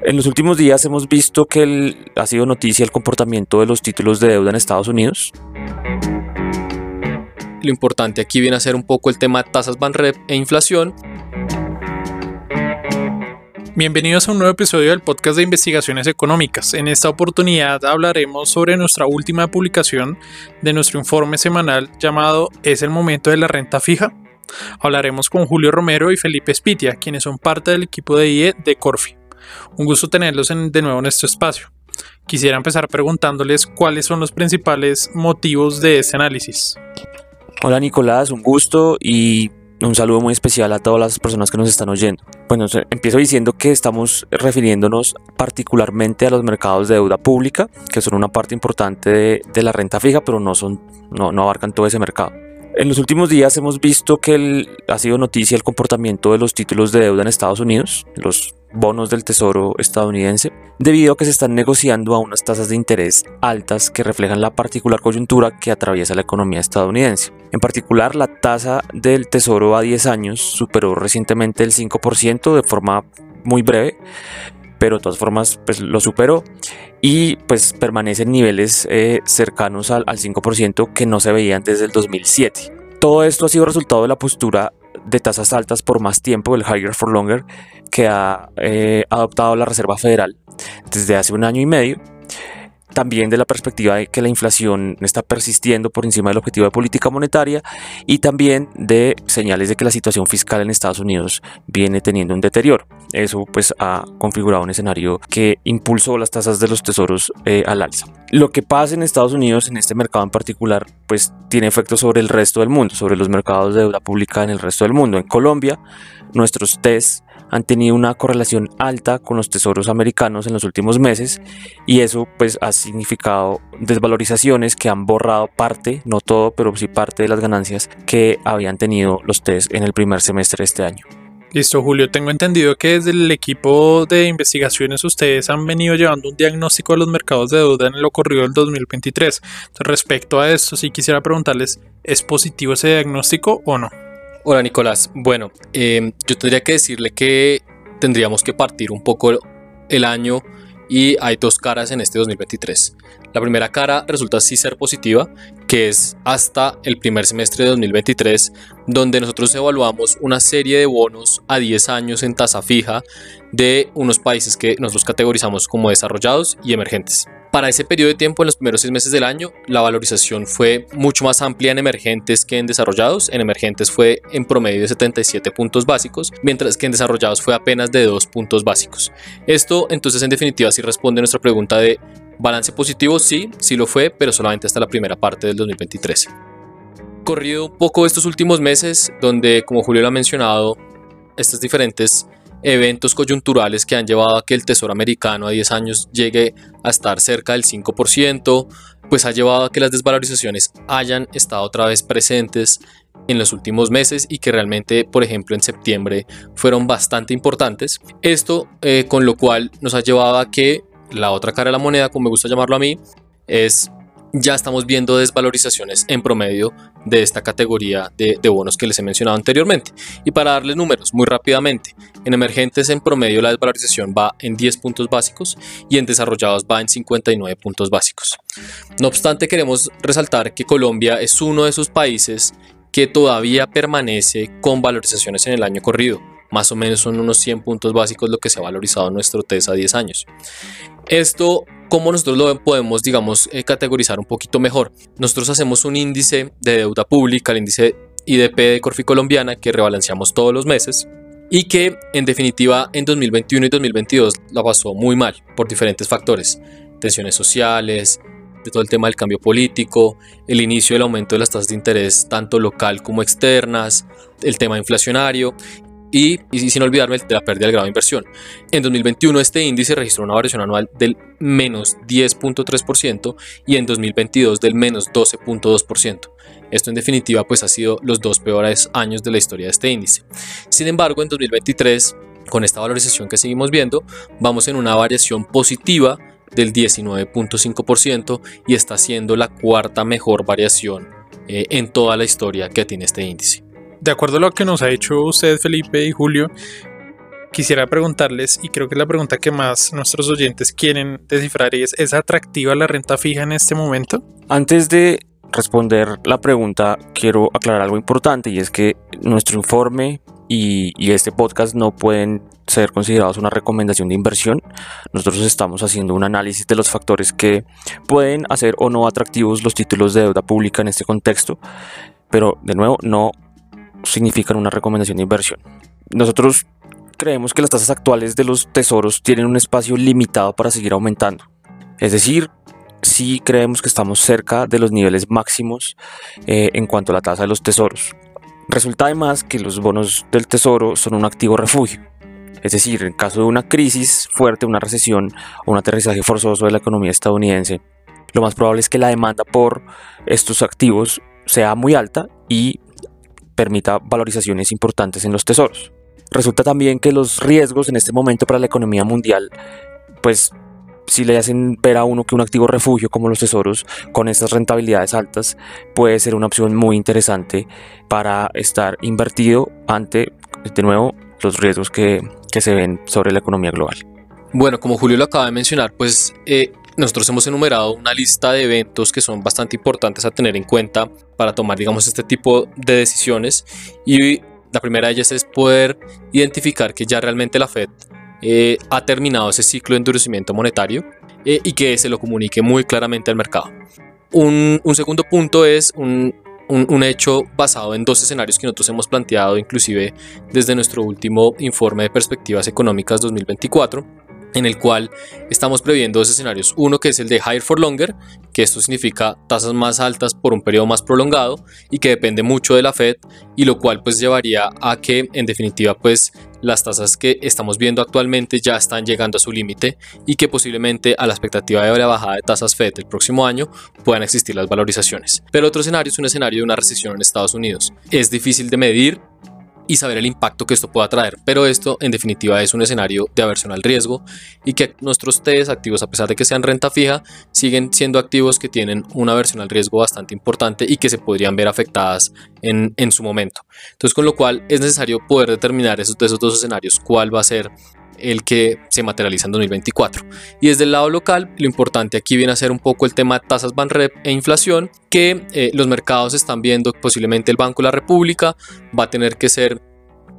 En los últimos días hemos visto que ha sido noticia el comportamiento de los títulos de deuda en Estados Unidos. Lo importante aquí viene a ser un poco el tema de tasas Banrep e inflación. Bienvenidos a un nuevo episodio del podcast de investigaciones económicas. En esta oportunidad hablaremos sobre nuestra última publicación de nuestro informe semanal llamado ¿Es el momento de la renta fija? Hablaremos con Julio Romero y Felipe Spitia, quienes son parte del equipo de IE de Corfi. Un gusto tenerlos de nuevo en este espacio. Quisiera empezar preguntándoles cuáles son los principales motivos de este análisis. Hola Nicolás, un gusto y un saludo muy especial a todas las personas que nos están oyendo. Bueno, empiezo diciendo que estamos refiriéndonos particularmente a los mercados de deuda pública, que son una parte importante de, la renta fija, pero no, son, no, no abarcan todo ese mercado. En los últimos días hemos visto que ha sido noticia el comportamiento de los títulos de deuda en Estados Unidos, los bonos del Tesoro estadounidense, debido a que se están negociando a unas tasas de interés altas que reflejan la particular coyuntura que atraviesa la economía estadounidense. En particular, la tasa del Tesoro a 10 años superó recientemente el 5% de forma muy breve, pero de todas formas pues, lo superó y pues permanece en niveles eh, cercanos al, al 5% que no se veían desde el 2007. Todo esto ha sido resultado de la postura de tasas altas por más tiempo, el higher for longer, que ha eh, adoptado la Reserva Federal desde hace un año y medio también de la perspectiva de que la inflación está persistiendo por encima del objetivo de política monetaria y también de señales de que la situación fiscal en Estados Unidos viene teniendo un deterioro. Eso pues ha configurado un escenario que impulsó las tasas de los tesoros eh, al alza. Lo que pasa en Estados Unidos, en este mercado en particular, pues tiene efectos sobre el resto del mundo, sobre los mercados de deuda pública en el resto del mundo. En Colombia, nuestros test han tenido una correlación alta con los tesoros americanos en los últimos meses y eso pues ha significado desvalorizaciones que han borrado parte, no todo, pero sí parte de las ganancias que habían tenido los test en el primer semestre de este año. Listo, Julio. Tengo entendido que desde el equipo de investigaciones ustedes han venido llevando un diagnóstico de los mercados de deuda en lo ocurrido del 2023. respecto a esto, sí quisiera preguntarles, ¿es positivo ese diagnóstico o no? Hola Nicolás, bueno, em, yo tendría que decirle que tendríamos que partir un poco el año y hay dos caras en este 2023. La primera cara resulta sí ser positiva, que es hasta el primer semestre de 2023, donde nosotros evaluamos una serie de bonos a 10 años en tasa fija de unos países que nosotros categorizamos como desarrollados y emergentes. Para ese periodo de tiempo, en los primeros seis meses del año, la valorización fue mucho más amplia en emergentes que en desarrollados. En emergentes fue en promedio de 77 puntos básicos, mientras que en desarrollados fue apenas de 2 puntos básicos. Esto, entonces, en definitiva, sí responde a nuestra pregunta de balance positivo, sí, sí lo fue, pero solamente hasta la primera parte del 2023. Corrido poco estos últimos meses, donde, como Julio lo ha mencionado, estas diferentes eventos coyunturales que han llevado a que el Tesoro americano a 10 años llegue a estar cerca del 5%, pues ha llevado a que las desvalorizaciones hayan estado otra vez presentes en los últimos meses y que realmente, por ejemplo, en septiembre fueron bastante importantes. Esto eh, con lo cual nos ha llevado a que la otra cara de la moneda, como me gusta llamarlo a mí, es ya estamos viendo desvalorizaciones en promedio de esta categoría de, bonos que les he mencionado anteriormente. Y para darles números muy rápidamente, en emergentes en promedio la desvalorización va en 10 puntos básicos y en desarrollados va en 59 puntos básicos. No obstante, queremos resaltar que Colombia es uno de esos países que todavía permanece con valorizaciones en el año corrido. Más o menos son unos 100 puntos básicos lo que se ha valorizado en nuestro TES a 10 años. Esto cómo nosotros lo podemos, digamos, eh, categorizar un poquito mejor. Nosotros hacemos un índice de deuda pública, el índice IDP de Corfi Colombiana, que rebalanceamos todos los meses y que en definitiva en 2021 y 2022 la pasó muy mal por diferentes factores, tensiones sociales, de todo el tema del cambio político, el inicio del aumento de las tasas de interés tanto local como externas, el tema inflacionario y, sin olvidarme de la pérdida del grado de inversión. En 2021 este índice registró una variación anual del menos 10.3% y en 2022 del menos 12.2%. Esto en definitiva pues ha sido los dos peores años de la historia de este índice. Sin embargo en 2023 con esta valorización que seguimos viendo vamos en una variación positiva del 19.5% y está siendo la cuarta mejor variación eh, en toda la historia que tiene este índice de acuerdo a lo que nos ha hecho usted, Felipe y Julio, quisiera preguntarles, y creo que la pregunta que más nuestros oyentes quieren descifrar es, ¿es atractiva la renta fija en este momento? Antes de responder la pregunta, quiero aclarar algo importante y es que nuestro informe y, y, este podcast no pueden ser considerados una recomendación de inversión. Nosotros estamos haciendo un análisis de los factores que pueden hacer o no atractivos los títulos de deuda pública en este contexto, pero de nuevo no significan una recomendación de inversión. Nosotros creemos que las tasas actuales de los tesoros tienen un espacio limitado para seguir aumentando. Es decir, sí creemos que estamos cerca de los niveles máximos eh, en cuanto a la tasa de los tesoros. Resulta además que los bonos del tesoro son un activo refugio. Es decir, en caso de una crisis fuerte, una recesión o un aterrizaje forzoso de la economía estadounidense, lo más probable es que la demanda por estos activos sea muy alta y permita valorizaciones importantes en los tesoros. Resulta también que los riesgos en este momento para la economía mundial, pues si le hacen ver a uno que un activo refugio como los tesoros con estas rentabilidades altas puede ser una opción muy interesante para estar invertido ante, de nuevo, los riesgos que, que se ven sobre la economía global. Bueno, como Julio lo acaba de mencionar, pues eh, nosotros hemos enumerado una lista de eventos que son bastante importantes a tener en cuenta para tomar, digamos, este tipo de decisiones. Y la primera de ellas es poder identificar que ya realmente la Fed eh, ha terminado ese ciclo de endurecimiento monetario eh, y que se lo comunique muy claramente al mercado. Un, un segundo punto es un, un, un, hecho basado en dos escenarios que nosotros hemos planteado inclusive desde nuestro último informe de perspectivas económicas 2024 en el cual estamos previendo dos escenarios. Uno que es el de higher for longer, que esto significa tasas más altas por un periodo más prolongado y que depende mucho de la Fed y lo cual pues llevaría a que en definitiva pues las tasas que estamos viendo actualmente ya están llegando a su límite y que posiblemente a la expectativa de la bajada de tasas Fed el próximo año puedan existir las valorizaciones. Pero otro escenario es un escenario de una recesión en Estados Unidos. Es difícil de medir, y saber el impacto que esto pueda traer. Pero esto en definitiva es un escenario de aversión al riesgo y que nuestros TES activos, a pesar de que sean renta fija, siguen siendo activos que tienen una aversión al riesgo bastante importante y que se podrían ver afectadas en, en su momento. Entonces con lo cual es necesario poder determinar esos, esos dos escenarios cuál va a ser el que se materializa en 2024. Y desde el lado local, lo importante aquí viene a ser un poco el tema de tasas Banrep e inflación, que eh, los mercados están viendo posiblemente el Banco de la República va a tener que ser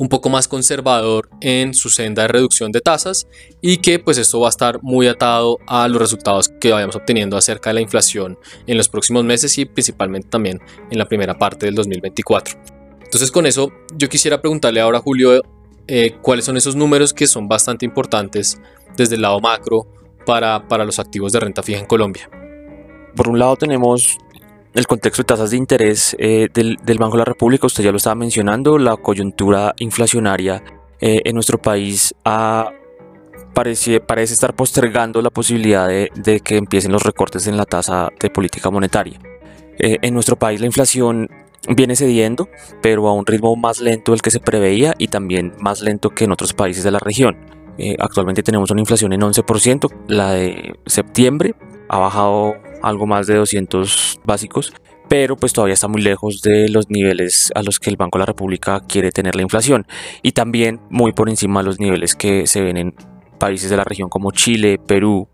un poco más conservador en su senda de reducción de tasas y que pues esto va a estar muy atado a los resultados que vayamos obteniendo acerca de la inflación en los próximos meses y principalmente también en la primera parte del 2024. Entonces con eso yo quisiera preguntarle ahora a Julio eh, cuáles son esos números que son bastante importantes desde el lado macro para, para los activos de renta fija en Colombia. Por un lado tenemos el contexto de tasas de interés eh, del, del, Banco de la República, usted ya lo estaba mencionando, la coyuntura inflacionaria eh, en nuestro país ha, parece, parece estar postergando la posibilidad de, de, que empiecen los recortes en la tasa de política monetaria. Eh, en nuestro país la inflación viene cediendo, pero a un ritmo más lento del que se preveía y también más lento que en otros países de la región. Eh, actualmente tenemos una inflación en 11%, la de septiembre ha bajado algo más de 200 básicos, pero pues todavía está muy lejos de los niveles a los que el Banco de la República quiere tener la inflación y también muy por encima de los niveles que se ven en países de la región como Chile, Perú,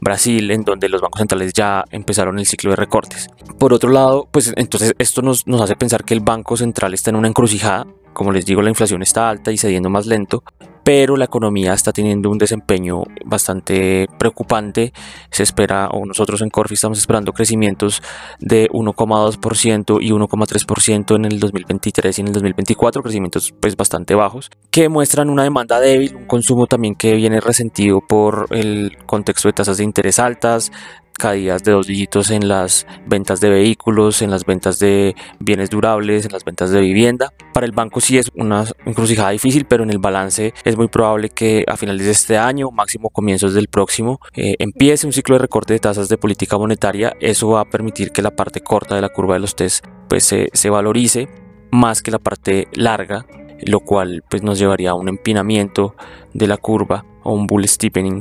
Brasil, en donde los bancos centrales ya empezaron el ciclo de recortes. Por otro lado, pues entonces esto nos, nos hace pensar que el Banco Central está en una encrucijada. Como les digo, la inflación está alta y cediendo más lento, pero la economía está teniendo un desempeño bastante preocupante. Se espera, o nosotros en Corfi estamos esperando crecimientos de 1,2% y 1,3% en el 2023 y en el 2024, crecimientos pues bastante bajos, que muestran una demanda débil, un consumo también que viene resentido por el contexto de tasas de interés altas, caídas de dos dígitos en las ventas de vehículos, en las ventas de bienes durables, en las ventas de vivienda. Para el banco sí es una encrucijada difícil, pero en el balance es muy probable que a finales de este año, máximo comienzos del próximo, eh, empiece un ciclo de recorte de tasas de política monetaria. Eso va a permitir que la parte corta de la curva de los test pues, se, se valorice más que la parte larga lo cual pues nos llevaría a un empinamiento de la curva o un bull steepening.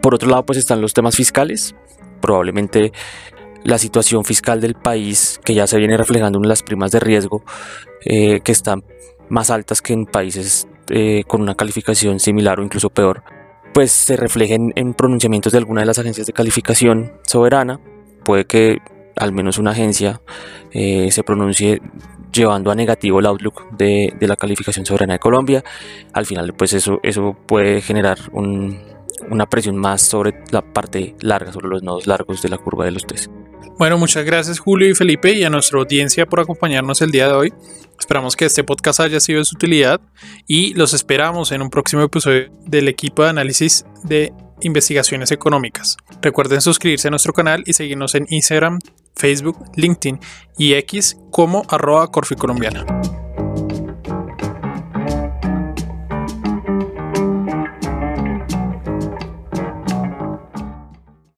Por otro lado pues están los temas fiscales, probablemente la situación fiscal del país que ya se viene reflejando en las primas de riesgo eh, que están más altas que en países eh, con una calificación similar o incluso peor, pues se reflejen en pronunciamientos de alguna de las agencias de calificación soberana. Puede que al menos una agencia eh, se pronuncie llevando a negativo el outlook de, la calificación soberana de Colombia. Al final, pues eso, eso puede generar una presión más sobre la parte larga, sobre los nodos largos de la curva de los test. Bueno, muchas gracias Julio y Felipe y a nuestra audiencia por acompañarnos el día de hoy. Esperamos que este podcast haya sido de su utilidad y los esperamos en un próximo episodio del equipo de análisis de investigaciones económicas. Recuerden suscribirse a nuestro canal y seguirnos en Instagram, Facebook, LinkedIn y X como arroba Corfi Colombiana.